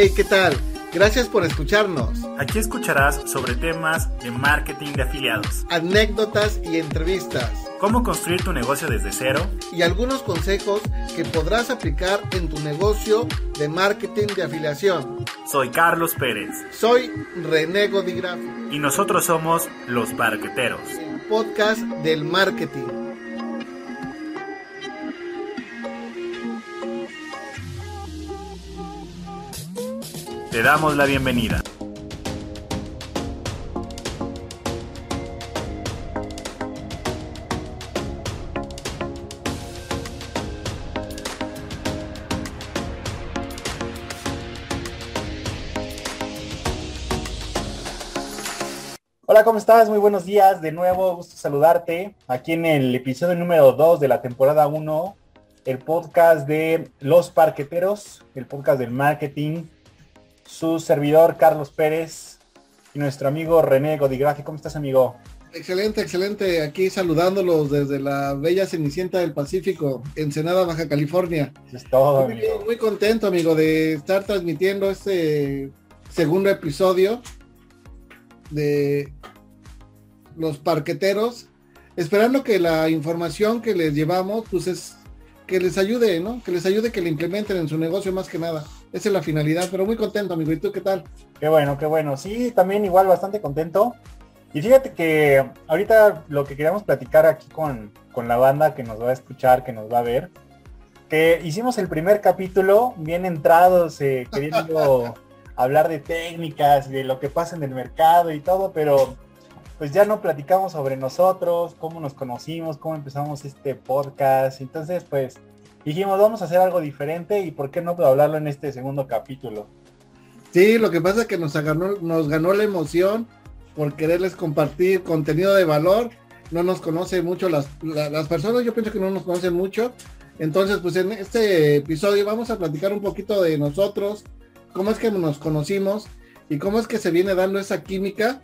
Hey, ¿qué tal? Gracias por escucharnos. Aquí escucharás sobre temas de marketing de afiliados, Anécdotas y entrevistas. cómo construir tu negocio desde cero Y algunos consejos que podrás aplicar en tu negocio de marketing de afiliación. Soy Carlos Pérez Soy René Godigrafi, y nosotros somos los Barqueteros. el podcast del marketing. Te damos la bienvenida. Hola, ¿cómo estás? Muy buenos días. De nuevo, gusto saludarte aquí en el episodio número 2 de la temporada 1, el podcast de Los Parqueteros, el podcast del marketing. Su servidor, Carlos Pérez, y nuestro amigo René Godigrafi. ¿Cómo estás, amigo? Excelente, excelente. Aquí saludándolos desde la bella Cenicienta del Pacífico, Ensenada, Baja California. Es todo, Muy, amigo. muy contento, amigo, de estar transmitiendo este segundo episodio de los parqueteros, esperando que la información que les llevamos, pues es que les ayude, ¿no? Que les ayude que le implementen en su negocio más que nada. Esa es la finalidad, pero muy contento, amigo. ¿Y tú qué tal? Qué bueno, qué bueno. Sí, también igual bastante contento. Y fíjate que ahorita lo que queríamos platicar aquí con, con la banda que nos va a escuchar, que nos va a ver, que hicimos el primer capítulo bien entrados, eh, queriendo hablar de técnicas, de lo que pasa en el mercado y todo, pero pues ya no platicamos sobre nosotros, cómo nos conocimos, cómo empezamos este podcast. Entonces, pues dijimos, vamos a hacer algo diferente y por qué no hablarlo en este segundo capítulo. Sí, lo que pasa es que nos ganó, nos ganó la emoción por quererles compartir contenido de valor. No nos conoce mucho las, la- las personas, yo pienso que no nos conocen mucho. Entonces, pues en este episodio vamos a platicar un poquito de nosotros, cómo es que nos conocimos y cómo es que se viene dando esa química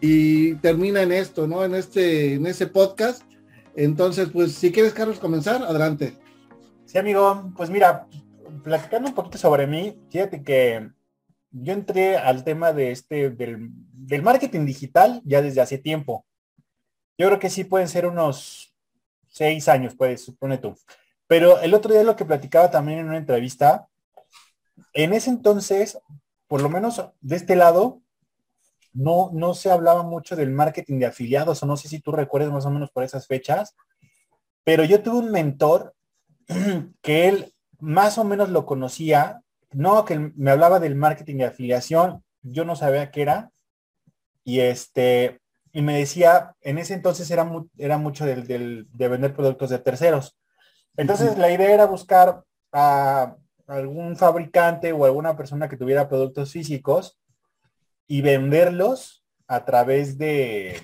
y termina en esto, ¿no? En este, en ese podcast. Entonces, pues si quieres, Carlos, comenzar, adelante. Sí, amigo, pues mira, platicando un poquito sobre mí, fíjate que yo entré al tema de este, del, marketing digital ya desde hace tiempo. Yo creo que sí pueden ser unos seis años, pues, supone tú. Pero el otro día lo que platicaba también en una entrevista, en ese entonces, por lo menos de este lado, no, no se hablaba mucho del marketing de afiliados, o no sé si tú recuerdas más o menos por esas fechas, pero yo tuve un mentor que él más o menos lo conocía, no, que me hablaba del marketing de afiliación, yo no sabía qué era, y este, y me decía, en ese entonces era, mu- era mucho del, del- de vender productos de terceros. Entonces la idea era buscar a algún fabricante o alguna persona que tuviera productos físicos y venderlos a través de,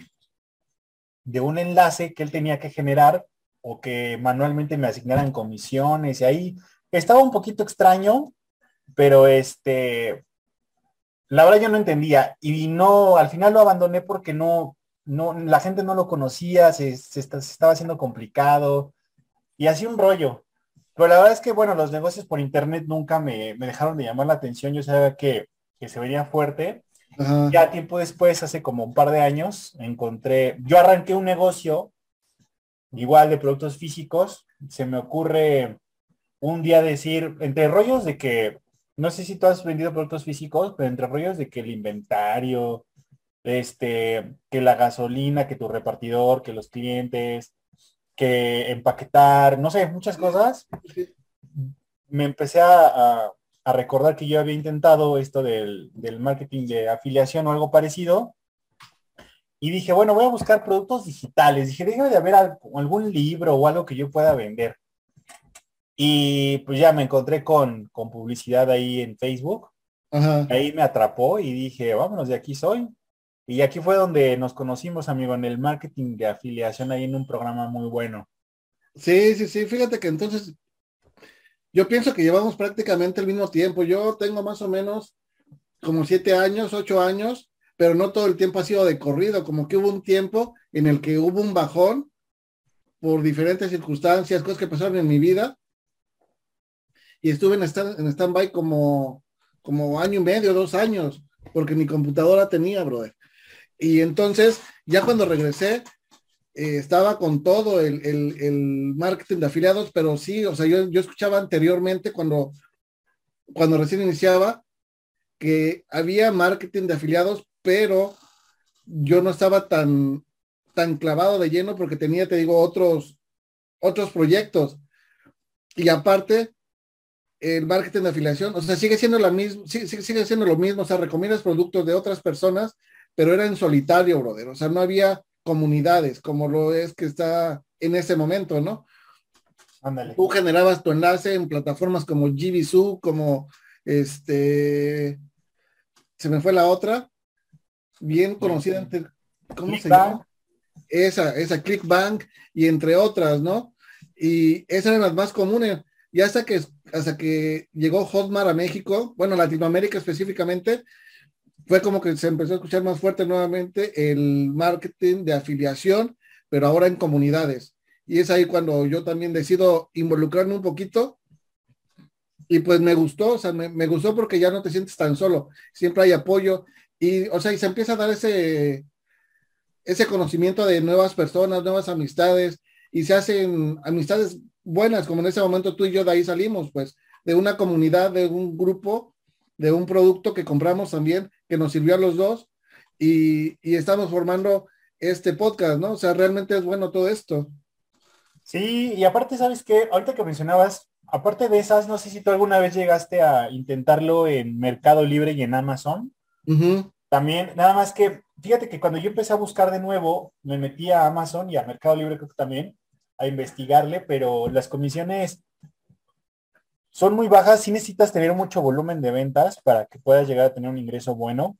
de un enlace que él tenía que generar o que manualmente me asignaran comisiones y ahí estaba un poquito extraño, pero este, la verdad yo no entendía y no, al final lo abandoné porque no, no, la gente no lo conocía, se, se está- se estaba haciendo complicado y así un rollo. Pero la verdad es que, bueno, los negocios por internet nunca me, me dejaron de llamar la atención, yo sabía que, que se venía fuerte Ajá. ya tiempo después, hace como un par de años, encontré, yo arranqué un negocio igual de productos físicos, se me ocurre un día decir, entre rollos de que, no sé si tú has vendido productos físicos, pero entre rollos de que el inventario, este, que la gasolina, que tu repartidor, que los clientes, que empaquetar, no sé, muchas cosas, me empecé a, a- recordar que yo había intentado esto del, del marketing de afiliación o algo parecido. Y dije, bueno, voy a buscar productos digitales. Dije, debe de haber al- algún libro o algo que yo pueda vender. Y pues ya me encontré con, con publicidad ahí en Facebook. Ajá. Ahí me atrapó y dije, vámonos, de aquí soy. Y aquí fue donde nos conocimos, amigo, en el marketing de afiliación, ahí en un programa muy bueno. Sí, sí, sí, fíjate que entonces yo pienso que llevamos prácticamente el mismo tiempo. Yo tengo más o menos como siete años, ocho años, pero no todo el tiempo ha sido de corrido, como que hubo un tiempo en el que hubo un bajón por diferentes circunstancias, cosas que pasaron en mi vida, y estuve en stand, en stand-by como, como año y medio, dos años, porque mi computadora tenía, brother. Y entonces, ya cuando regresé, eh, estaba con todo el, el, marketing de afiliados, pero sí, o sea, yo, yo escuchaba anteriormente cuando, cuando recién iniciaba que había marketing de afiliados, pero yo no estaba tan, tan clavado de lleno porque tenía, te digo, otros, otros proyectos. Y aparte, el marketing de afiliación, o sea, sigue siendo la misma, sigue, sigue siendo lo mismo, o sea, recomiendas productos de otras personas, pero era en solitario, brother, o sea, no había comunidades como lo es que está en ese momento, ¿no? Ándale. Tú generabas tu enlace en plataformas como GBSU, como este, se me fue la otra, bien conocida, ¿cómo se llama? Esa, esa ClickBank y entre otras, ¿no? Y esas eran las más comunes. Y hasta que, hasta que llegó Hotmart a México, bueno, Latinoamérica específicamente, fue como que se empezó a escuchar más fuerte nuevamente el marketing de afiliación, pero ahora en comunidades. Y es ahí cuando yo también decido involucrarme un poquito. Y pues me gustó, o sea, me, me gustó porque ya no te sientes tan solo, siempre hay apoyo. Y, o sea, y se empieza a dar ese, ese conocimiento de nuevas personas, nuevas amistades, y se hacen amistades buenas, como en ese momento tú y yo de ahí salimos, pues, de una comunidad, de un grupo, de un producto que compramos también, que nos sirvió a los dos, y, y estamos formando este podcast, ¿no? O sea, realmente es bueno todo esto. Sí, y aparte, ¿sabes qué? Ahorita que mencionabas, aparte de esas, no sé si tú alguna vez llegaste a intentarlo en Mercado Libre y en Amazon. También, nada más que, fíjate que cuando yo empecé a buscar de nuevo, me metí a Amazon y a Mercado Libre creo que también, a investigarle, pero las comisiones son muy bajas, sí necesitas tener mucho volumen de ventas para que puedas llegar a tener un ingreso bueno.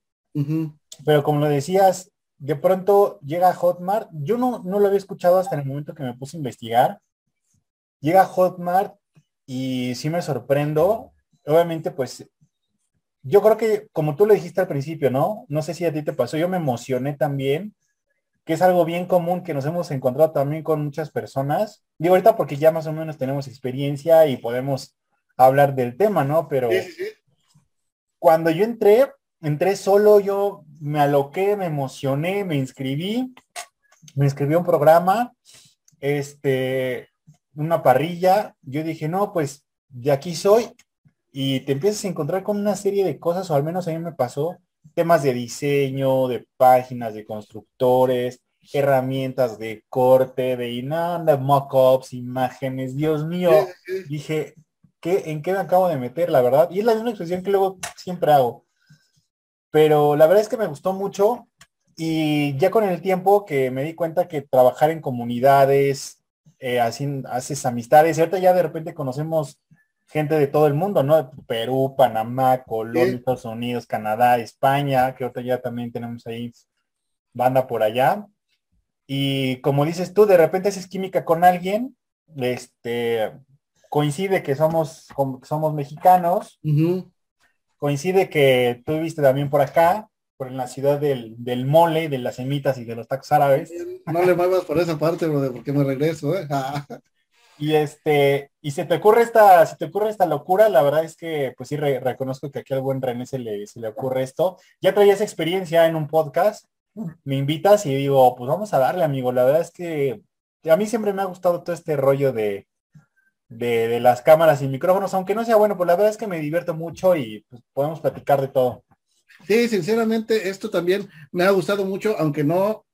Pero como lo decías, de pronto llega Hotmart, yo no, no lo había escuchado hasta el momento que me puse a investigar. Llega Hotmart y sí me sorprendo. Obviamente, pues yo creo que como tú lo dijiste al principio, ¿no? No sé si a ti te pasó, yo me emocioné también, que es algo bien común que nos hemos encontrado también con muchas personas. Digo ahorita porque ya más o menos tenemos experiencia y podemos hablar del tema, ¿no? Pero cuando yo entré, entré solo, yo me aloqué, me emocioné, me inscribí, me inscribí a un programa, este, una parrilla, yo dije, no, pues de aquí soy y te empiezas a encontrar con una serie de cosas, o al menos a mí me pasó, temas de diseño, de páginas, de constructores, herramientas de corte, de nada, mockups, imágenes, Dios mío, dije, ¿qué, ¿en qué me acabo de meter, la verdad? Y es la misma expresión que luego siempre hago. Pero la verdad es que me gustó mucho y ya con el tiempo que me di cuenta que trabajar en comunidades, eh, así, haces amistades, y ahorita ya de repente conocemos gente de todo el mundo, ¿no? Perú, Panamá, Colombia, Estados Unidos, Canadá, España, que ahorita ya también tenemos ahí banda por allá. Y como dices tú, de repente haces química con alguien, este, coincide que somos, somos mexicanos, coincide que tú viste también por acá, por en la ciudad del, del, mole, de las semitas y de los tacos árabes. No le muevas por esa parte, brother, porque me regreso, ¿eh? Y este, y se te ocurre esta, se te ocurre esta locura, la verdad es que pues sí reconozco que aquí al buen René se le, se le ocurre esto. Ya traías experiencia en un podcast, me invitas y digo, pues vamos a darle, amigo. La verdad es que a mí siempre me ha gustado todo este rollo de, de, de las cámaras y micrófonos, aunque no sea bueno, pues la verdad es que me divierto mucho y pues, podemos platicar de todo. Sí, sinceramente, esto también me ha gustado mucho, aunque no,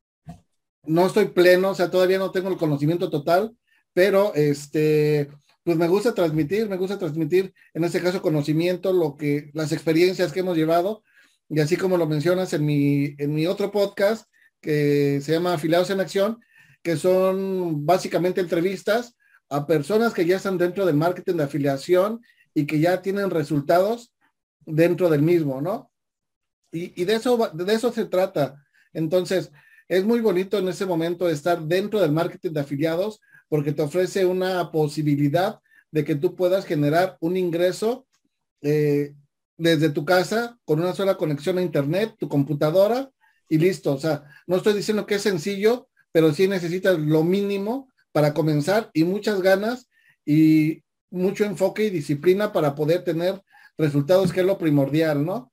no estoy pleno, o sea, todavía no tengo el conocimiento total, pero este, pues me gusta transmitir, me gusta transmitir, en este caso, conocimiento, lo que, las experiencias que hemos llevado, y así como lo mencionas en mi, en mi otro podcast, que se llama Afiliados en Acción, que son básicamente entrevistas a personas que ya están dentro del marketing de afiliación y que ya tienen resultados dentro del mismo, ¿no? Y, y de, eso, de eso se trata. Entonces, es muy bonito en ese momento estar dentro del marketing de afiliados porque te ofrece una posibilidad de que tú puedas generar un ingreso eh, desde tu casa con una sola conexión a internet, tu computadora y listo. O sea, no estoy diciendo que es sencillo, pero sí necesitas lo mínimo para comenzar y muchas ganas y mucho enfoque y disciplina para poder tener resultados, que es lo primordial, ¿no?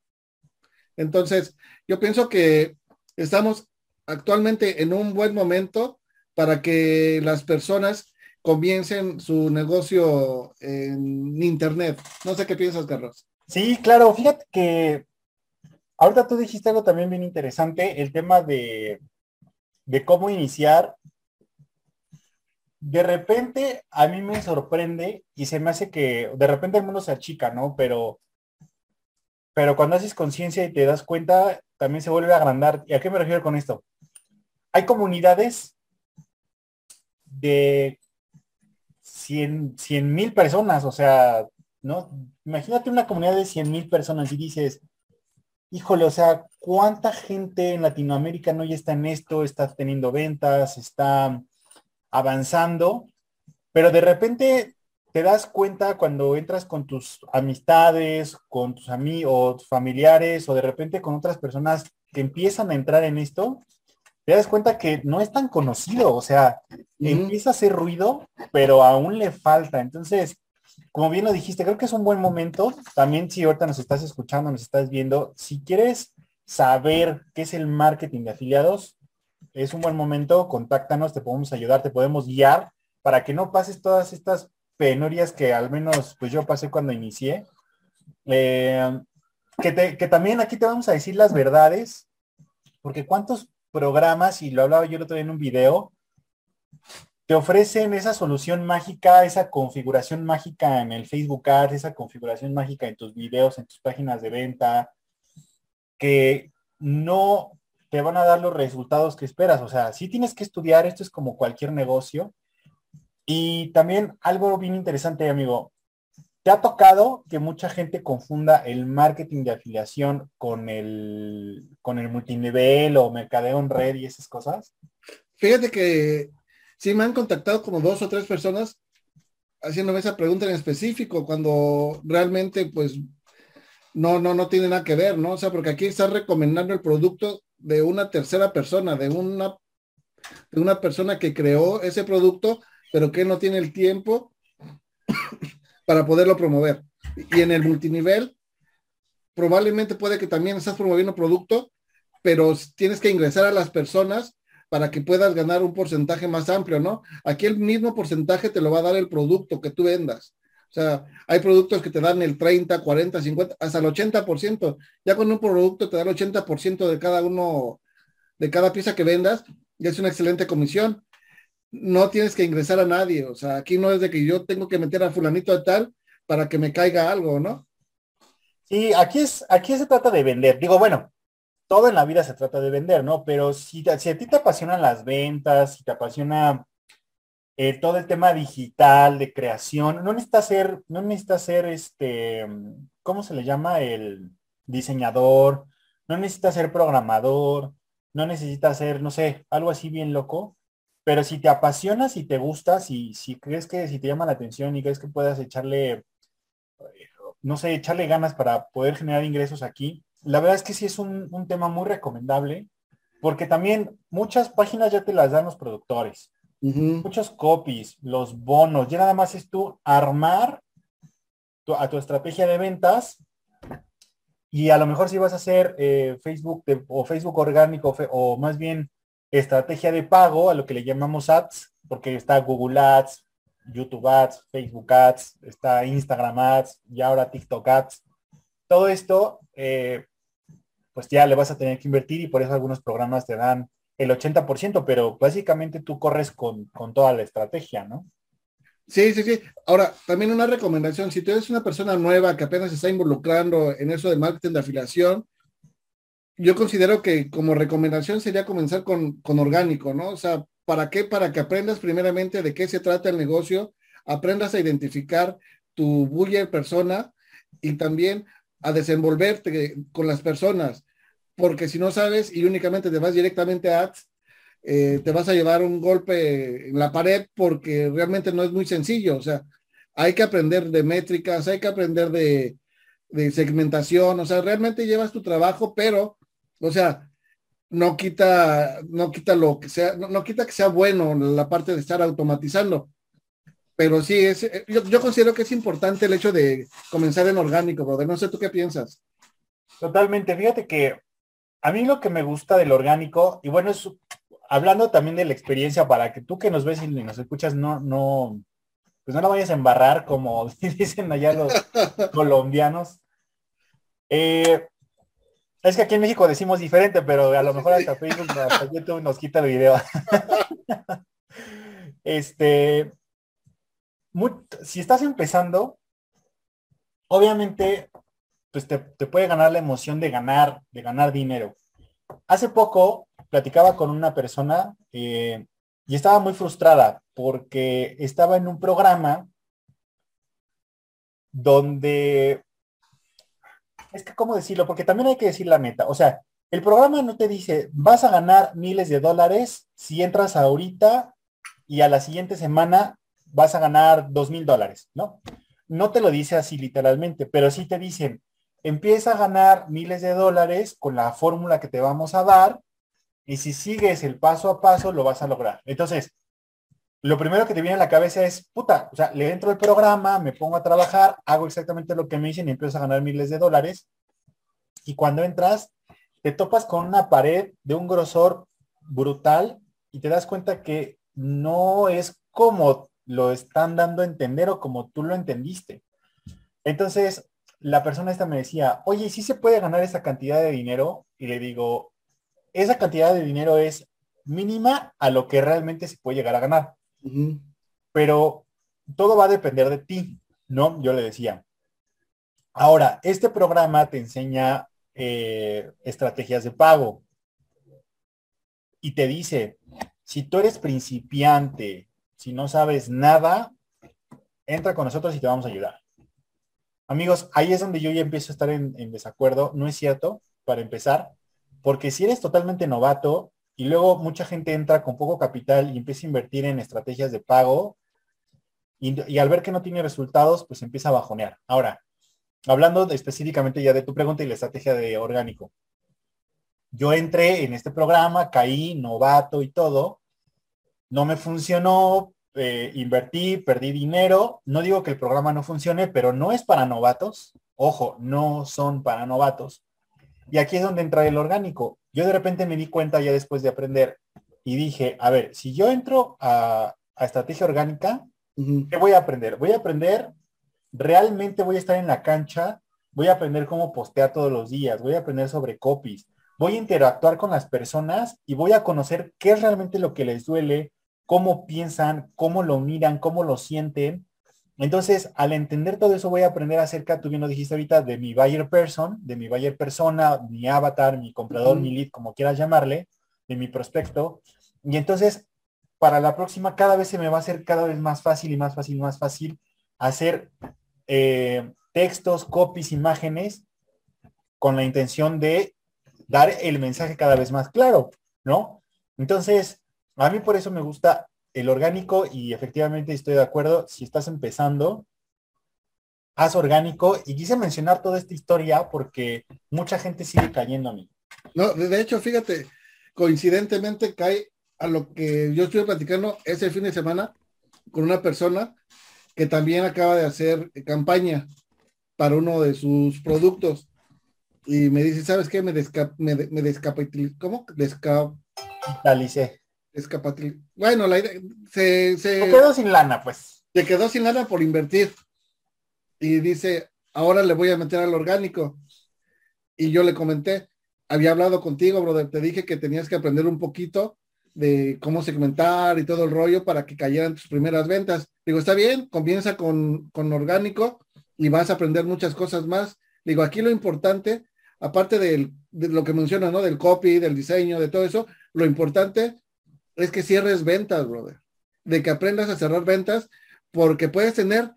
Entonces, yo pienso que estamos actualmente en un buen momento para que las personas comiencen su negocio en Internet. No sé qué piensas, Carlos. Sí, claro, fíjate que ahorita tú dijiste algo también bien interesante, el tema de, de cómo iniciar. De repente a mí me sorprende y se me hace que de repente el mundo se achica, ¿no? Pero, pero cuando haces conciencia y te das cuenta, también se vuelve a agrandar. ¿Y a qué me refiero con esto? Hay comunidades de 100 mil personas, o sea, ¿no? Imagínate una comunidad de 100 mil personas y dices, híjole, o sea, ¿cuánta gente en Latinoamérica no ya está en esto, está teniendo ventas, está avanzando? Pero de repente te das cuenta cuando entras con tus amistades, con tus amigos, familiares o de repente con otras personas que empiezan a entrar en esto, te das cuenta que no es tan conocido, o sea, empieza a hacer ruido, pero aún le falta. Entonces, como bien lo dijiste, creo que es un buen momento. También si ahorita nos estás escuchando, nos estás viendo, si quieres saber qué es el marketing de afiliados, es un buen momento, contáctanos, te podemos ayudar, te podemos guiar para que no pases todas estas penurias que al menos pues yo pasé cuando inicié. Eh, que, que también aquí te vamos a decir las verdades, porque cuántos programas, y lo hablaba yo el otro día en un video, te ofrecen esa solución mágica, esa configuración mágica en el Facebook Ads, esa configuración mágica en tus videos, en tus páginas de venta, que no te van a dar los resultados que esperas. O sea, sí tienes que estudiar, esto es como cualquier negocio. Y también algo bien interesante, amigo, ¿te ha tocado que mucha gente confunda el marketing de afiliación con el, con el multinivel o mercadeo en red y esas cosas? Fíjate que sí me han contactado como dos o tres personas haciéndome esa pregunta en específico, cuando realmente pues no, no, no tiene nada que ver, ¿no? O sea, porque aquí estás recomendando el producto de una tercera persona, de una, de una persona que creó ese producto, pero que no tiene el tiempo para poderlo promover. Y en el multinivel, probablemente puede que también estás promoviendo producto, pero tienes que ingresar a las personas para que puedas ganar un porcentaje más amplio, ¿no? Aquí el mismo porcentaje te lo va a dar el producto que tú vendas. O sea, hay productos que te dan el 30, 40, 50, hasta el 80%. Ya con un producto te da el 80% de cada uno, de cada pieza que vendas, y es una excelente comisión. No tienes que ingresar a nadie. O sea, aquí no es de que yo tengo que meter a fulanito de tal para que me caiga algo, ¿no? Sí, aquí es, aquí se trata de vender. Digo, bueno, todo en la vida se trata de vender, ¿no? Pero si, si a ti te apasionan las ventas, si te apasiona eh, todo el tema digital, de creación, no necesitas ser, no necesitas ser este, ¿cómo se le llama? El diseñador, no necesitas ser programador, no necesitas ser, no sé, algo así bien loco. Pero si te apasiona, si te gusta, si, si crees que si te llama la atención y crees que puedas echarle, no sé, echarle ganas para poder generar ingresos aquí, la verdad es que sí es un, tema muy recomendable, porque también muchas páginas ya te las dan los productores. Muchos copies, los bonos, ya nada más es tú armar a tu estrategia de ventas y a lo mejor si vas a hacer eh, Facebook o Facebook orgánico o más bien estrategia de pago, a lo que le llamamos ads, porque está Google Ads, YouTube Ads, Facebook Ads, está Instagram Ads y ahora TikTok Ads. Todo esto eh, pues ya le vas a tener que invertir y por eso algunos programas te dan el 80%, pero básicamente tú corres con, toda la estrategia, ¿no? Sí, sí, sí. Ahora, también una recomendación, si tú eres una persona nueva que apenas está involucrando en eso de marketing de afiliación, yo considero que como recomendación sería comenzar con, con orgánico, ¿no? O sea, ¿para qué? Para que aprendas primeramente de qué se trata el negocio, aprendas a identificar tu buyer persona y también a desenvolverte con las personas porque si no sabes y únicamente te vas directamente a ads, eh, te vas a llevar un golpe en la pared porque realmente no es muy sencillo. O sea, hay que aprender de métricas, hay que aprender de, segmentación, o sea, realmente llevas tu trabajo, pero, o sea, no quita, no quita lo que sea, no, quita que sea bueno la parte de estar automatizando. pero sí, es, eh, yo, yo, considero que es importante el hecho de comenzar en orgánico, brother. No sé tú qué piensas. Totalmente. Fíjate que a mí lo que me gusta del orgánico, y bueno, es hablando también de la experiencia para que tú que nos ves y nos escuchas no, no, pues no la vayas a embarrar como dicen allá los colombianos. Eh, es que aquí en México decimos diferente, pero a lo mejor hasta Facebook, hasta YouTube nos quita el video. este, si estás empezando, obviamente, pues te, puede ganar la emoción de ganar, de ganar dinero. Hace poco platicaba con una persona eh, y estaba muy frustrada porque estaba en un programa donde es que, ¿cómo decirlo? Porque también hay que decir la neta. O sea, el programa no te dice, vas a ganar miles de dólares si entras ahorita y a la siguiente semana vas a ganar dos mil dólares, ¿no? No te lo dice así literalmente, pero sí te dicen, empieza a ganar miles de dólares con la fórmula que te vamos a dar y si sigues el paso a paso lo vas a lograr. Entonces, lo primero que te viene a la cabeza es, puta, o sea, le entro al programa, me pongo a trabajar, hago exactamente lo que me dicen y empiezo a ganar miles de dólares. Y cuando entras, te topas con una pared de un grosor brutal y te das cuenta que no es como lo están dando a entender o como tú lo entendiste. Entonces, la persona esta me decía, oye, ¿sí se puede ganar esa cantidad de dinero? Y le digo, esa cantidad de dinero es mínima a lo que realmente se puede llegar a ganar. Pero todo va a depender de ti, ¿no? Yo le decía. Ahora, este programa te enseña eh, estrategias de pago y te dice, si tú eres principiante, si no sabes nada, entra con nosotros y te vamos a ayudar. Amigos, ahí es donde yo ya empiezo a estar en, en desacuerdo. No es cierto, para empezar, porque si eres totalmente novato, y luego mucha gente entra con poco capital y empieza a invertir en estrategias de pago y, al ver que no tiene resultados, pues empieza a bajonear. Ahora, hablando específicamente ya de tu pregunta y la estrategia de orgánico. Yo entré en este programa, caí, novato y todo. No me funcionó, eh, invertí, perdí dinero. No digo que el programa no funcione, pero no es para novatos. Ojo, no son para novatos. Y aquí es donde entra el orgánico. Yo de repente me di cuenta ya después de aprender y dije, a ver, si yo entro a, estrategia orgánica, ¿qué voy a aprender? Voy a aprender, realmente voy a estar en la cancha, voy a aprender cómo postear todos los días, voy a aprender sobre copies, voy a interactuar con las personas y voy a conocer qué es realmente lo que les duele, cómo piensan, cómo lo miran, cómo lo sienten entonces, al entender todo eso, voy a aprender acerca, tú bien lo dijiste ahorita, de mi buyer person, de mi buyer persona, mi avatar, mi comprador, mi lead, como quieras llamarle, de mi prospecto. Y entonces, para la próxima, cada vez se me va a hacer cada vez más fácil y más fácil y más fácil hacer eh, textos, copies, imágenes, con la intención de dar el mensaje cada vez más claro, ¿no? Entonces, a mí por eso me gusta el orgánico y efectivamente estoy de acuerdo, si estás empezando, haz orgánico y quise mencionar toda esta historia porque mucha gente sigue cayendo a mí. No, de hecho, fíjate, coincidentemente cae a lo que yo estuve platicando ese fin de semana con una persona que también acaba de hacer campaña para uno de sus productos y me dice, ¿sabes qué? Me, desca me, me ¿cómo? Descapitalicé. Bueno, la idea, se, se, quedó sin lana, pues. Se quedó sin lana por invertir. Y dice, ahora le voy a meter al orgánico. Y yo le comenté, había hablado contigo, brother, te dije que tenías que aprender un poquito de cómo segmentar y todo el rollo para que cayeran tus primeras ventas. Digo, está bien, comienza con, con orgánico y vas a aprender muchas cosas más. Digo, aquí lo importante, aparte de lo que menciona, ¿no? Del copy, del diseño, de todo eso, lo importante es que cierres ventas, brother. De que aprendas a cerrar ventas, porque puedes tener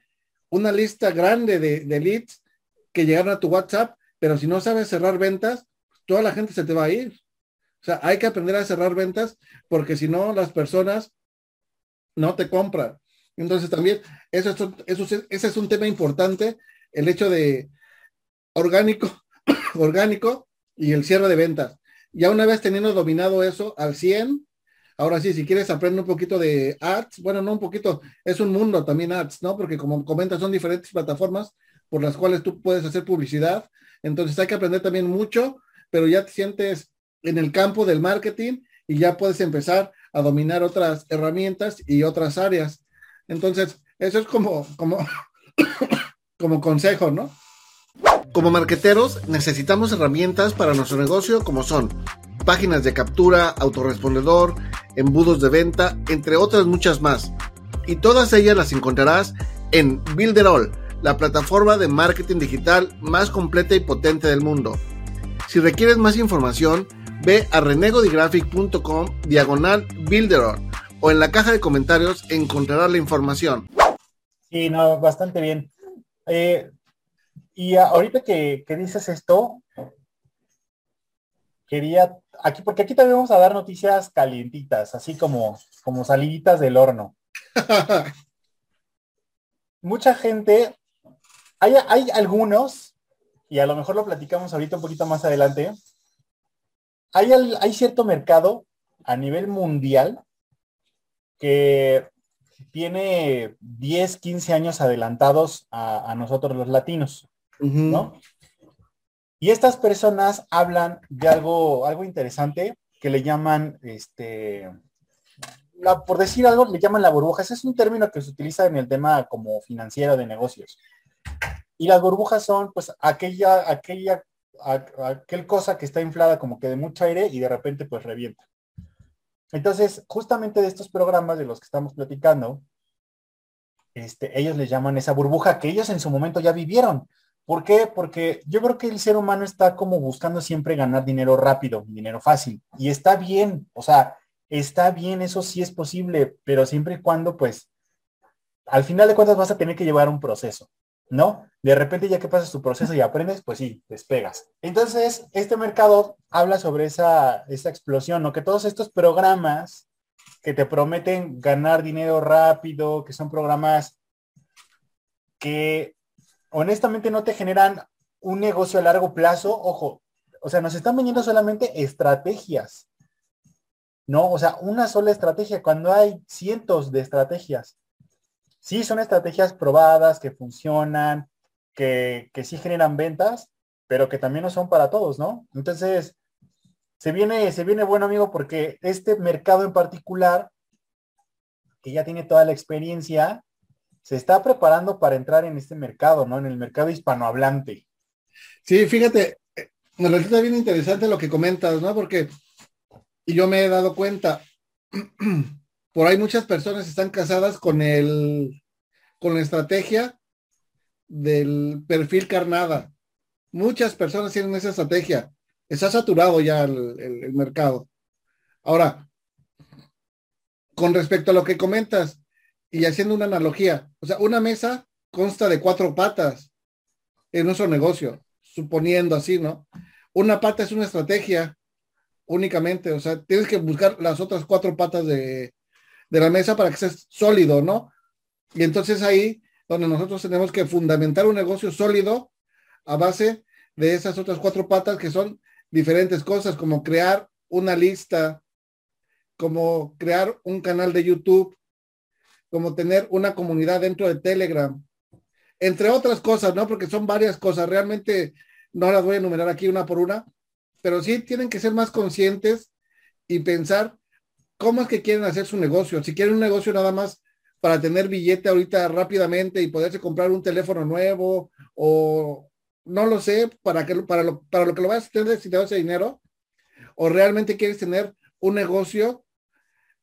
una lista grande de, leads que llegaron a tu WhatsApp, pero si no sabes cerrar ventas, toda la gente se te va a ir. O sea, hay que aprender a cerrar ventas porque si no, las personas no te compran. Entonces también, eso, eso, ese es un tema importante, el hecho de orgánico, orgánico y el cierre de ventas. Ya una vez teniendo dominado eso al 100, Ahora sí, si quieres aprender un poquito de ads, bueno, no un poquito, es un mundo también ads, ¿no? Porque como comentas, son diferentes plataformas por las cuales tú puedes hacer publicidad. Entonces hay que aprender también mucho, pero ya te sientes en el campo del marketing y ya puedes empezar a dominar otras herramientas y otras áreas. Entonces, eso es como, como, como consejo, ¿no? Como marqueteros necesitamos herramientas para nuestro negocio como son páginas de captura, autorrespondedor, embudos de venta, entre otras muchas más. Y todas ellas las encontrarás en Builderall, la plataforma de marketing digital más completa y potente del mundo. Si requieres más información, ve a renegodigraphic.com diagonal Builderall o en la caja de comentarios encontrarás la información. Sí, no, bastante bien. Eh, y ahorita que, dices esto, quería, aquí, porque aquí también vamos a dar noticias calientitas, así como, como saliditas del horno. Mucha gente, hay, hay algunos, y a lo mejor lo platicamos ahorita un poquito más adelante, hay, hay cierto mercado a nivel mundial que tiene 10, 15 años adelantados a, nosotros los latinos, ¿no? Y estas personas hablan de algo, algo interesante que le llaman, este, por decir algo, le llaman la burbuja. Ese es un término que se utiliza en el tema como financiero de negocios. Y las burbujas son, pues, aquella, aquella, aquel cosa que está inflada como que de mucho aire y de repente, pues, revienta. Entonces, justamente de estos programas de los que estamos platicando, este, ellos les llaman esa burbuja que ellos en su momento ya vivieron. ¿Por qué? Porque yo creo que el ser humano está como buscando siempre ganar dinero rápido, dinero fácil. Y está bien, o sea, está bien, eso sí es posible, pero siempre y cuando, pues, al final de cuentas vas a tener que llevar un proceso. ¿no? De repente ya que pasas tu proceso y aprendes, pues sí, despegas. Entonces, este mercado habla sobre esa, esa explosión, ¿no? Que todos estos programas que te prometen ganar dinero rápido, que son programas que honestamente no te generan un negocio a largo plazo, ojo, o sea, nos están vendiendo solamente estrategias, ¿no? O sea, una sola estrategia cuando hay cientos de estrategias sí son estrategias probadas, que funcionan, que, sí generan ventas, pero que también no son para todos, ¿no? Entonces, se viene, se viene bueno, amigo, porque este mercado en particular, que ya tiene toda la experiencia, se está preparando para entrar en este mercado, ¿no? En el mercado hispanohablante. Sí, fíjate, eh, me resulta bien interesante lo que comentas, ¿no? Porque, yo me he dado cuenta, por ahí muchas personas están casadas con el, con la estrategia del perfil carnada. Muchas personas tienen esa estrategia. Está saturado ya el, mercado. Ahora, con respecto a lo que comentas y haciendo una analogía, o sea, una mesa consta de cuatro patas en nuestro negocio, suponiendo así, ¿no? Una pata es una estrategia únicamente, o sea, tienes que buscar las otras cuatro patas de, de la mesa para que sea sólido, ¿no? Y entonces ahí donde nosotros tenemos que fundamentar un negocio sólido a base de esas otras cuatro patas que son diferentes cosas, como crear una lista, como crear un canal de YouTube, como tener una comunidad dentro de Telegram, entre otras cosas, ¿no? Porque son varias cosas, realmente no las voy a enumerar aquí una por una, pero sí tienen que ser más conscientes y pensar cómo es que quieren hacer su negocio. Si quieren un negocio nada más para tener billete ahorita rápidamente y poderse comprar un teléfono nuevo o no lo sé, para, que, para, lo, para lo que lo vas a tener necesitado ese dinero, o realmente quieres tener un negocio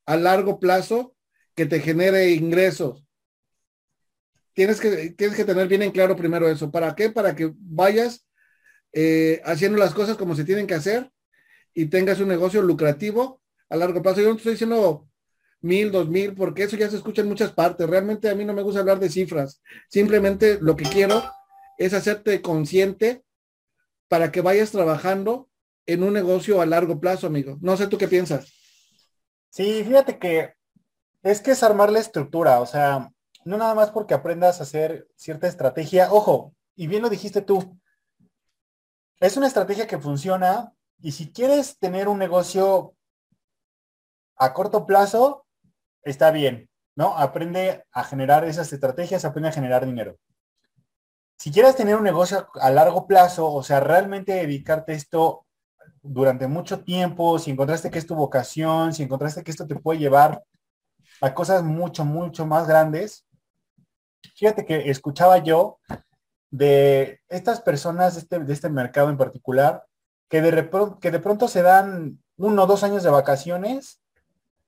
a largo plazo que te genere ingresos. Tienes que, tienes que tener bien en claro primero eso. ¿Para qué? Para que vayas eh, haciendo las cosas como se tienen que hacer y tengas un negocio lucrativo a largo plazo. Yo no estoy diciendo mil, dos mil, porque eso ya se escucha en muchas partes. Realmente a mí no me gusta hablar de cifras. Simplemente lo que quiero es hacerte consciente para que vayas trabajando en un negocio a largo plazo, amigo. No sé tú qué piensas. Sí, fíjate que es que es armar la estructura, o sea, no nada más porque aprendas a hacer cierta estrategia. Ojo, y bien lo dijiste tú, es una estrategia que funciona y si quieres tener un negocio a corto plazo, está bien, ¿no? Aprende a generar esas estrategias, aprende a generar dinero. Si quieres tener un negocio a largo plazo, o sea, realmente dedicarte esto durante mucho tiempo, si encontraste que es tu vocación, si encontraste que esto te puede llevar a cosas mucho, mucho más grandes, fíjate que escuchaba yo de estas personas de este, de este mercado en particular, que de, que de pronto se dan uno o dos años de vacaciones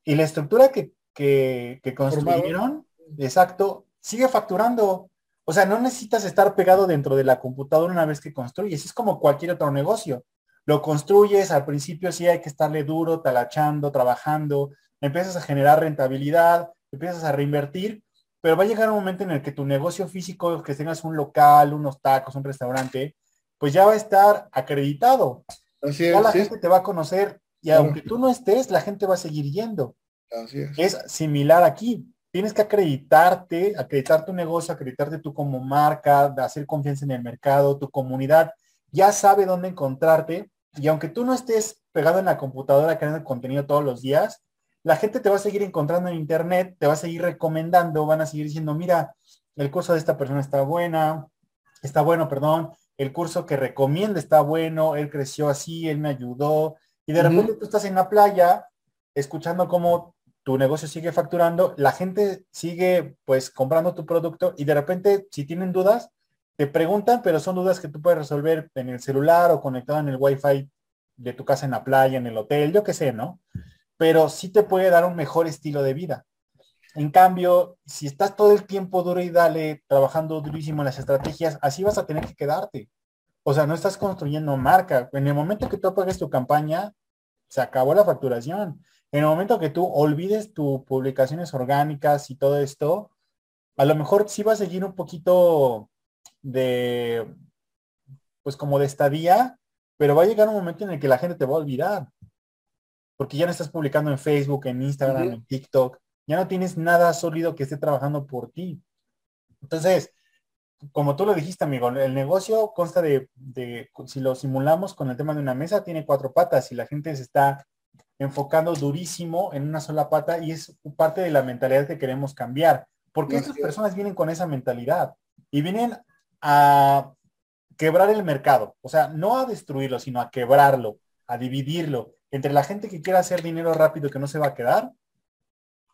y la estructura que, que, construyeron, exacto, sigue facturando. O sea, no necesitas estar pegado dentro de la computadora una vez que construyes. Es como cualquier otro negocio. Lo construyes, al principio sí hay que estarle duro, talachando, trabajando, empiezas a generar rentabilidad, empiezas a reinvertir, pero va a llegar un momento en el que tu negocio físico, que tengas un local, unos tacos, un restaurante, pues ya va a estar acreditado. Así ya la gente te va a conocer y aunque tú no estés, la gente va a seguir yendo. Así es. es similar aquí. Tienes que acreditarte, acreditar tu negocio, acreditarte tú como marca, hacer confianza en el mercado, tu comunidad ya sabe dónde encontrarte y aunque tú no estés pegado en la computadora creando contenido todos los días, la gente te va a seguir encontrando en internet, te va a seguir recomendando, van a seguir diciendo, mira, el curso de esta persona está buena, está bueno, perdón, el curso que recomienda está bueno, él creció así, él me ayudó, y de repente tú estás en la playa escuchando cómo tu negocio sigue facturando, la gente sigue pues comprando tu producto y de repente si tienen dudas, te preguntan, pero son dudas que tú puedes resolver en el celular o conectado en el wifi de tu casa en la playa, en el hotel, yo qué sé, ¿no? Pero sí te puede dar un mejor estilo de vida. En cambio, si estás todo el tiempo duro y dale, trabajando durísimo en las estrategias, así vas a tener que quedarte. O sea, no estás construyendo marca. En el momento que tú apagues tu campaña, se acabó la facturación. En el momento que tú olvides tus publicaciones orgánicas y todo esto, a lo mejor sí va a seguir un poquito de, pues como de estadía, pero va a llegar un momento en el que la gente te va a olvidar porque ya no estás publicando en Facebook, en Instagram, en TikTok, ya no tienes nada sólido que esté trabajando por ti. Entonces, como tú lo dijiste, amigo, el negocio consta de, si lo simulamos con el tema de una mesa, tiene cuatro patas y la gente se está enfocando durísimo en una sola pata y es parte de la mentalidad que queremos cambiar. Porque estas personas vienen con esa mentalidad y vienen a quebrar el mercado, o sea, no a destruirlo, sino a quebrarlo, a dividirlo entre la gente que quiere hacer dinero rápido que no se va a quedar,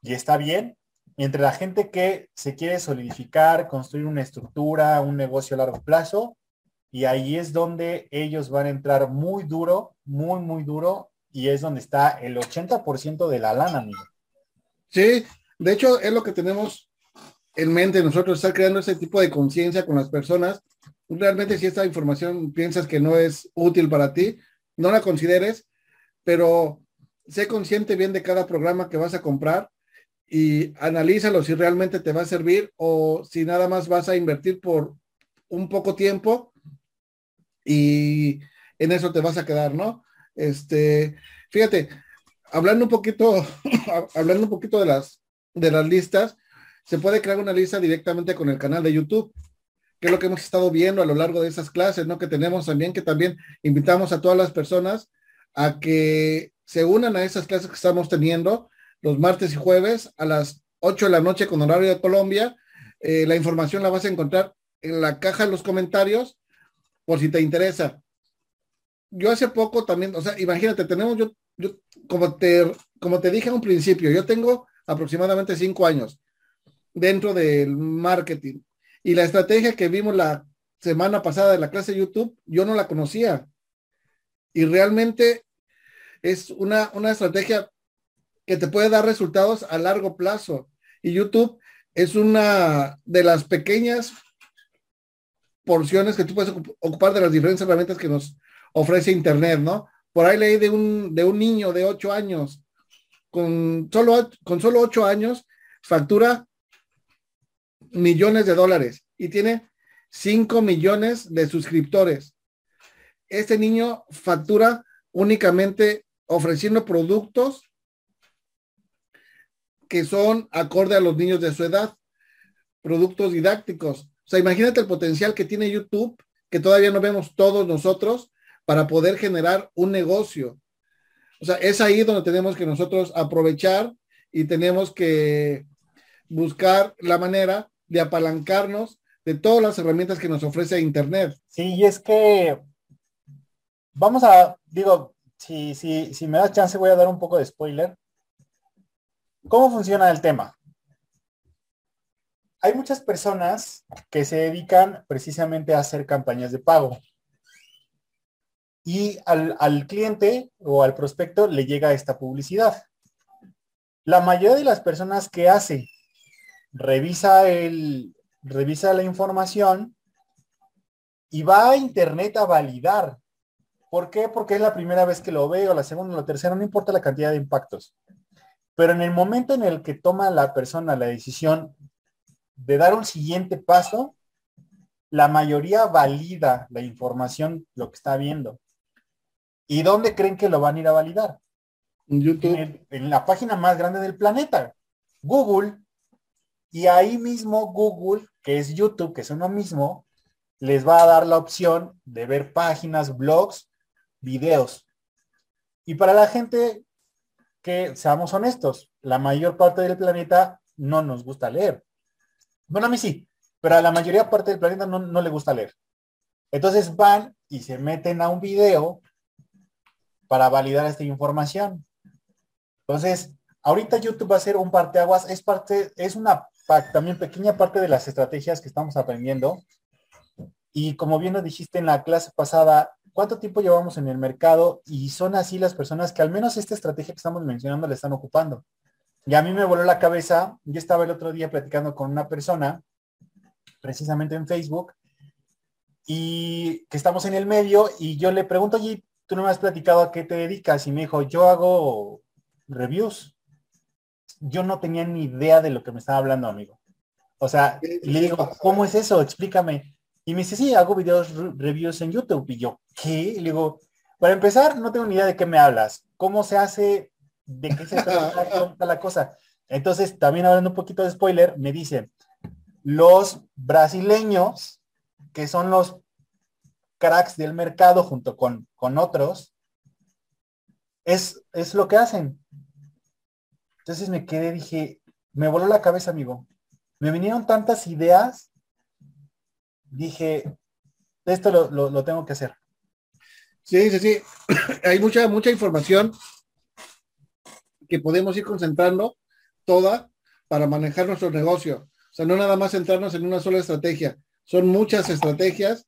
y está bien, y entre la gente que se quiere solidificar, construir una estructura, un negocio a largo plazo, y ahí es donde ellos van a entrar muy duro, muy, muy duro, y es donde está el 80% de la lana, amigo. Sí, de hecho es lo que tenemos en mente nosotros, estar creando ese tipo de conciencia con las personas. Realmente si esta información piensas que no es útil para ti, no la consideres, pero sé consciente bien de cada programa que vas a comprar y analízalo si realmente te va a servir o si nada más vas a invertir por un poco tiempo y en eso te vas a quedar, ¿no? Este, fíjate, hablando un poquito, hablando un poquito de las, de las listas, se puede crear una lista directamente con el canal de YouTube, que es lo que hemos estado viendo a lo largo de esas clases, ¿no? Que tenemos también, que también invitamos a todas las personas a que se unan a esas clases que estamos teniendo los martes y jueves a las 8 de la noche con horario de Colombia. Eh, la información la vas a encontrar en la caja de los comentarios por si te interesa. Yo hace poco también, o sea, imagínate, tenemos yo, yo como te, como te dije a un principio, yo tengo aproximadamente cinco años dentro del marketing y la estrategia que vimos la semana pasada de la clase de YouTube, yo no la conocía. Y realmente es una, una estrategia que te puede dar resultados a largo plazo. Y YouTube es una de las pequeñas porciones que tú puedes ocupar de las diferentes herramientas que nos ofrece Internet, ¿no? Por ahí leí de un, de un niño de ocho años, con solo, con solo ocho años, factura millones de dólares y tiene cinco millones de suscriptores. Este niño factura únicamente ofreciendo productos que son acorde a los niños de su edad, productos didácticos. O sea, imagínate el potencial que tiene YouTube, que todavía no vemos todos nosotros, para poder generar un negocio. O sea, es ahí donde tenemos que nosotros aprovechar y tenemos que buscar la manera de apalancarnos de todas las herramientas que nos ofrece Internet. Sí, y es que vamos a, digo, si, si, si me da chance voy a dar un poco de spoiler. ¿Cómo funciona el tema? Hay muchas personas que se dedican precisamente a hacer campañas de pago. Y al, al cliente o al prospecto le llega esta publicidad. La mayoría de las personas que hace, revisa, el, revisa la información y va a internet a validar. ¿Por qué? Porque es la primera vez que lo veo, la segunda o la tercera, no importa la cantidad de impactos. Pero en el momento en el que toma la persona la decisión de dar un siguiente paso, la mayoría valida la información, lo que está viendo. ¿Y dónde creen que lo van a ir a validar? YouTube. En, la página más grande del planeta, Google. Y ahí mismo Google, que es YouTube, que es uno mismo, les va a dar la opción de ver páginas, blogs, videos. Y para la gente que, seamos honestos, la mayor parte del planeta no nos gusta leer. Bueno, a mí sí, pero a la mayoría parte del planeta no, no le gusta leer. Entonces van y se meten a un video para validar esta información. Entonces, ahorita YouTube va a ser un parteaguas, es parte, es una también pequeña parte de las estrategias que estamos aprendiendo. Y como bien lo dijiste en la clase pasada, ¿cuánto tiempo llevamos en el mercado? Y son así las personas que al menos esta estrategia que estamos mencionando le están ocupando. Y a mí me voló la cabeza, yo estaba el otro día platicando con una persona, precisamente en Facebook, y que estamos en el medio, y yo le pregunto, oye, tú no me has platicado a qué te dedicas, y me dijo, yo hago reviews. Yo no tenía ni idea de lo que me estaba hablando, amigo. O sea, le digo, ¿cómo es eso? Explícame. Y me dice, sí, hago videos reviews en YouTube. Y yo, ¿qué? Y le digo, para empezar, no tengo ni idea de qué me hablas. ¿Cómo se hace? ¿De qué se trata la cosa? Entonces, también hablando un poquito de spoiler, me dice, los brasileños, que son los cracks del mercado junto con, con otros, es, es lo que hacen. Entonces me quedé, dije, me voló la cabeza, amigo. Me vinieron tantas ideas. Dije, esto lo, tengo que hacer. Sí, sí, sí. Hay mucha, mucha información que podemos ir concentrando toda para manejar nuestro negocio. O sea, no nada más centrarnos en una sola estrategia. Son muchas estrategias,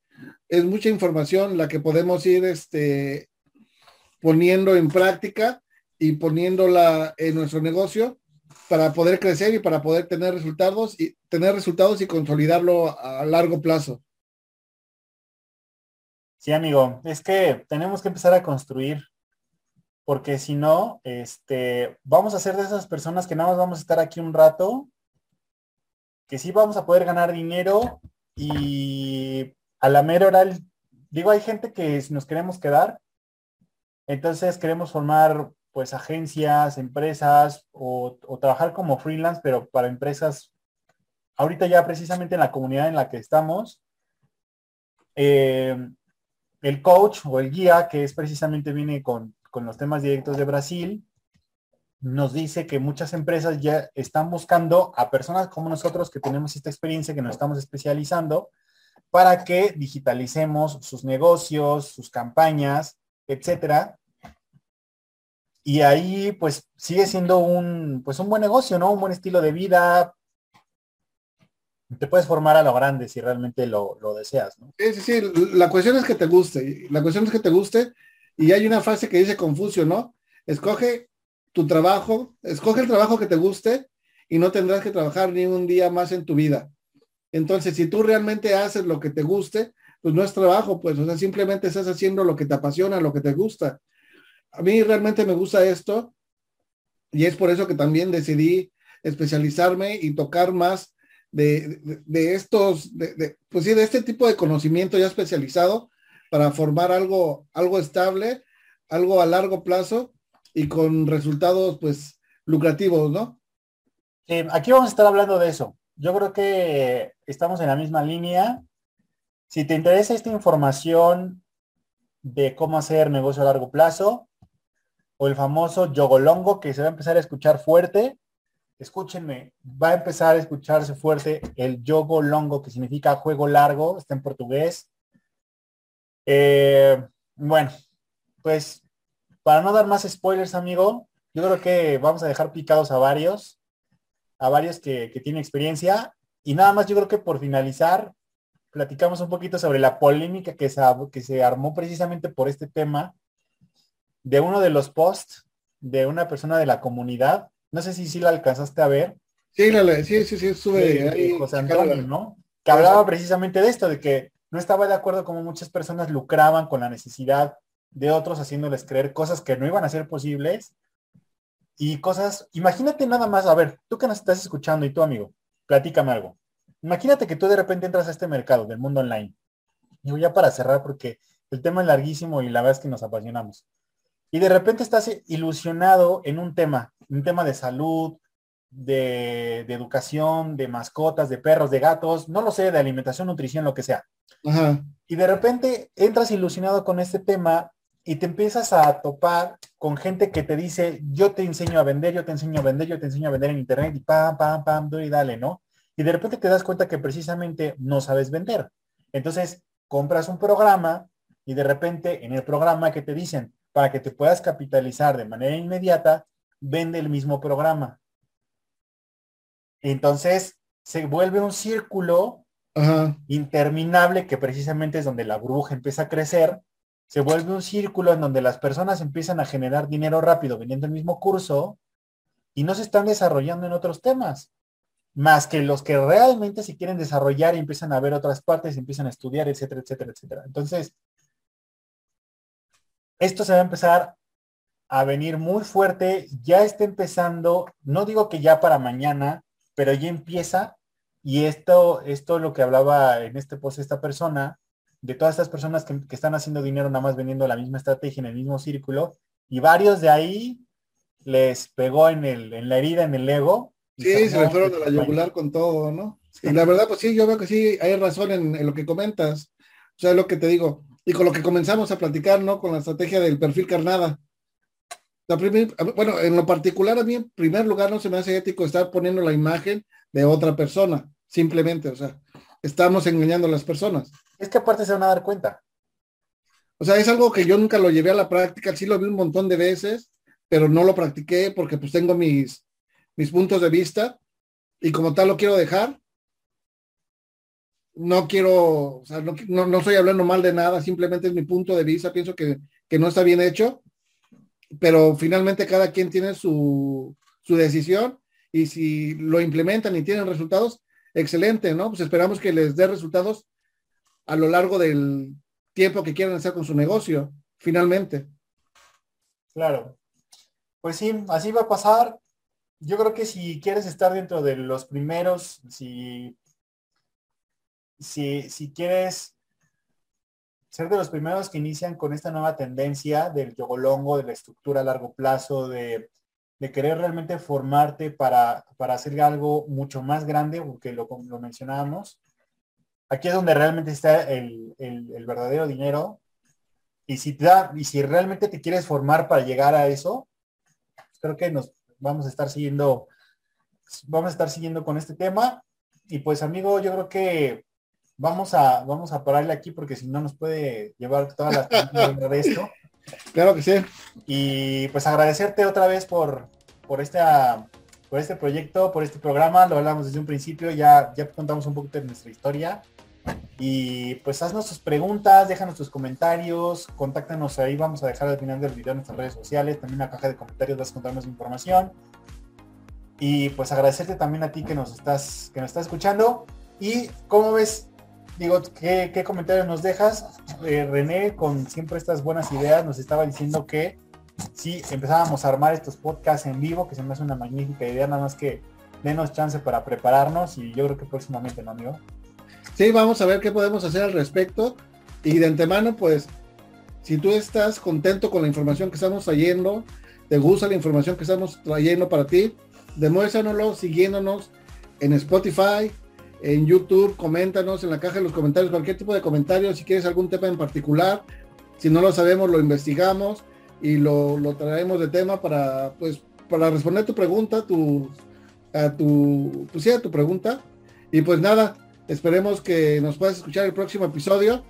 es mucha información la que podemos ir este, poniendo en práctica y poniéndola en nuestro negocio para poder crecer y para poder tener resultados y tener resultados y consolidarlo a largo plazo. Sí, amigo, es que tenemos que empezar a construir, porque si no, este, vamos a ser de esas personas que nada más vamos a estar aquí un rato, que sí vamos a poder ganar dinero y a la mera hora, digo, hay gente que si nos queremos quedar, entonces queremos formar pues agencias, empresas o, trabajar como freelance, pero para empresas, ahorita ya precisamente en la comunidad en la que estamos, eh, el coach o el guía, que es precisamente viene con, con los temas directos de Brasil, nos dice que muchas empresas ya están buscando a personas como nosotros que tenemos esta experiencia, que nos estamos especializando, para que digitalicemos sus negocios, sus campañas, etcétera, y ahí pues sigue siendo un, pues un buen negocio, ¿no? Un buen estilo de vida. Te puedes formar a lo grande si realmente lo, deseas, ¿no? Sí, sí, sí. La cuestión es que te guste. La cuestión es que te guste. Y hay una frase que dice Confucio, ¿no? Escoge tu trabajo, escoge el trabajo que te guste y no tendrás que trabajar ni un día más en tu vida. Entonces, si tú realmente haces lo que te guste, pues no es trabajo, pues, o sea, simplemente estás haciendo lo que te apasiona, lo que te gusta a mí realmente me gusta esto y es por eso que también decidí especializarme y tocar más de, estos, de, pues sí, de este tipo de conocimiento ya especializado para formar algo, algo estable, algo a largo plazo y con resultados pues lucrativos, ¿no? aquí vamos a estar hablando de eso. Yo creo que estamos en la misma línea. Si te interesa esta información de cómo hacer negocio a largo plazo, o el famoso yogolongo que se va a empezar a escuchar fuerte. Escúchenme, va a empezar a escucharse fuerte el yogolongo, que significa juego largo, está en portugués. Eh, bueno, pues para no dar más spoilers, amigo, yo creo que vamos a dejar picados a varios, a varios que, que tienen experiencia. Y nada más, yo creo que por finalizar, platicamos un poquito sobre la polémica que se, que se armó precisamente por este tema de uno de los posts de una persona de la comunidad. No sé si sí la alcanzaste a ver. Sí, sí, sí, sí, sube ahí. José Antonio, ¿no? Que hablaba precisamente de esto, de que no estaba de acuerdo como muchas personas lucraban con la necesidad de otros haciéndoles creer cosas que no iban a ser posibles y cosas, imagínate nada más, a ver, tú que nos estás escuchando y tú amigo, platícame algo. Imagínate que tú de repente entras a este mercado del mundo online. Y ya para cerrar porque el tema es larguísimo y la verdad es que nos apasionamos. Y de repente estás ilusionado en un tema, un tema de salud, de, educación, de mascotas, de perros, de gatos, no lo sé, de alimentación, nutrición, lo que sea. Y de repente entras ilusionado con este tema y te empiezas a topar con gente que te dice, yo te enseño a vender, yo te enseño a vender, yo te enseño a vender en internet y pam, pam, pam, y dale, ¿no? Y de repente te das cuenta que precisamente no sabes vender. Entonces, compras un programa y de repente en el programa que te dicen, para que te puedas capitalizar de manera inmediata, vende el mismo programa. Entonces se vuelve un círculo interminable que precisamente es donde la burbuja empieza a crecer. Se vuelve un círculo en donde las personas empiezan a generar dinero rápido vendiendo el mismo curso y no se están desarrollando en otros temas, más que los que realmente se quieren desarrollar y empiezan a ver otras partes, empiezan a estudiar, etcétera, etcétera, etcétera. Entonces, esto se va a empezar a venir muy fuerte, ya está empezando, no digo que ya para mañana, pero ya empieza y esto, esto lo que hablaba en este post esta persona, de todas estas personas que, están haciendo dinero nada más vendiendo la misma estrategia en el mismo círculo, y varios de ahí les pegó en, el, en la herida, en el ego. Sí, se, le fueron a la yugular con todo, ¿no? Y la verdad, pues sí, yo veo que sí, hay razón en, en lo que comentas. O sea, lo que te digo, y con lo que comenzamos a platicar, ¿no? Con la estrategia del perfil carnada. bueno, en lo particular a mí, en primer lugar, no se me hace ético estar poniendo la imagen de otra persona, simplemente, o sea, estamos engañando a las personas. Es que aparte se van a dar cuenta. O sea, es algo que yo nunca lo llevé a la práctica, sí lo vi un montón de veces, pero no lo practiqué porque pues tengo mis, mis puntos de vista y como tal lo quiero dejar no quiero, o sea, no, no, estoy hablando mal de nada, simplemente es mi punto de vista, pienso que, no está bien hecho, pero finalmente cada quien tiene su, su, decisión y si lo implementan y tienen resultados, excelente, ¿no? Pues esperamos que les dé resultados a lo largo del tiempo que quieran hacer con su negocio, finalmente. Claro. Pues sí, así va a pasar. Yo creo que si quieres estar dentro de los primeros, si si, quieres ser de los primeros que inician con esta nueva tendencia del yogolongo, de la estructura a largo plazo, de, querer realmente formarte para, hacer algo mucho más grande, porque lo, lo mencionábamos. Aquí es donde realmente está el, verdadero dinero. Y si, da, y si realmente te quieres formar para llegar a eso, creo que nos vamos a estar siguiendo, vamos a estar siguiendo con este tema. Y pues amigo, yo creo que vamos a, vamos a pararle aquí porque si no nos puede llevar todas las de esto. Claro que sí. Y pues agradecerte otra vez por, por, esta, por este proyecto, por este programa. Lo hablamos desde un principio, ya, ya contamos un poquito de nuestra historia. Y pues haznos tus preguntas, déjanos tus comentarios, contáctanos ahí, vamos a dejar al final del video en nuestras redes sociales, también en la caja de comentarios vas a encontrarnos información. Y pues agradecerte también a ti que nos estás, que nos estás escuchando. Y cómo ves digo, ¿qué, qué comentarios nos dejas? Eh, René, con siempre estas buenas ideas, nos estaba diciendo que si empezábamos a armar estos podcasts en vivo, que se me hace una magnífica idea, nada más que denos chance para prepararnos y yo creo que próximamente, ¿no, amigo? Sí, vamos a ver qué podemos hacer al respecto. Y de antemano, pues, si tú estás contento con la información que estamos trayendo, te gusta la información que estamos trayendo para ti, demuéstranoslo siguiéndonos en Spotify, en YouTube, coméntanos en la caja de los comentarios cualquier tipo de comentario, si quieres algún tema en particular, si no lo sabemos lo investigamos, y lo, lo traemos de tema para, pues, para responder tu pregunta, tu, a tu, pues sí, a tu pregunta. Y pues nada, esperemos que nos puedas escuchar el próximo episodio.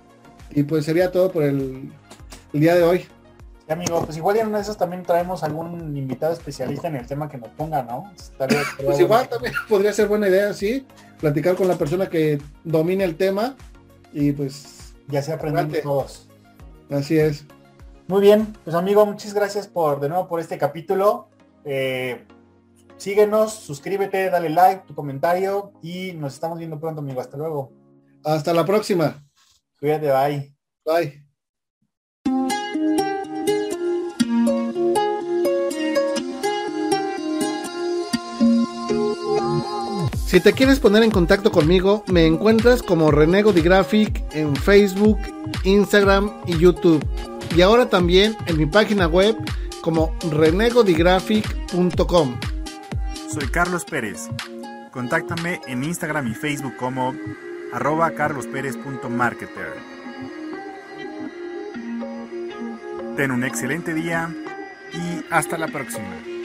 Y pues sería todo por el, el día de hoy. Sí, amigo, pues igual en una de esas también traemos algún invitado especialista en el tema que nos ponga, ¿no? Estaría- estaría Pues igual también podría ser buena idea, sí, platicar con la persona que domine el tema. Y pues Ya se aprendemos todos. así es. Muy bien, pues amigo, muchas gracias por de nuevo por este capítulo. Eh, síguenos, suscríbete, dale like, tu comentario y nos estamos viendo pronto, amigo. Hasta luego. Hasta la próxima. Cuídate, bye. Bye. Si te quieres poner en contacto conmigo, me encuentras como Renego Graphic en Facebook, Instagram y YouTube. Y ahora también en mi página web como renegodigraphic.com. Soy Carlos Pérez. Contáctame en Instagram y Facebook como arroba carlospérez.marketer. Ten un excelente día y hasta la próxima.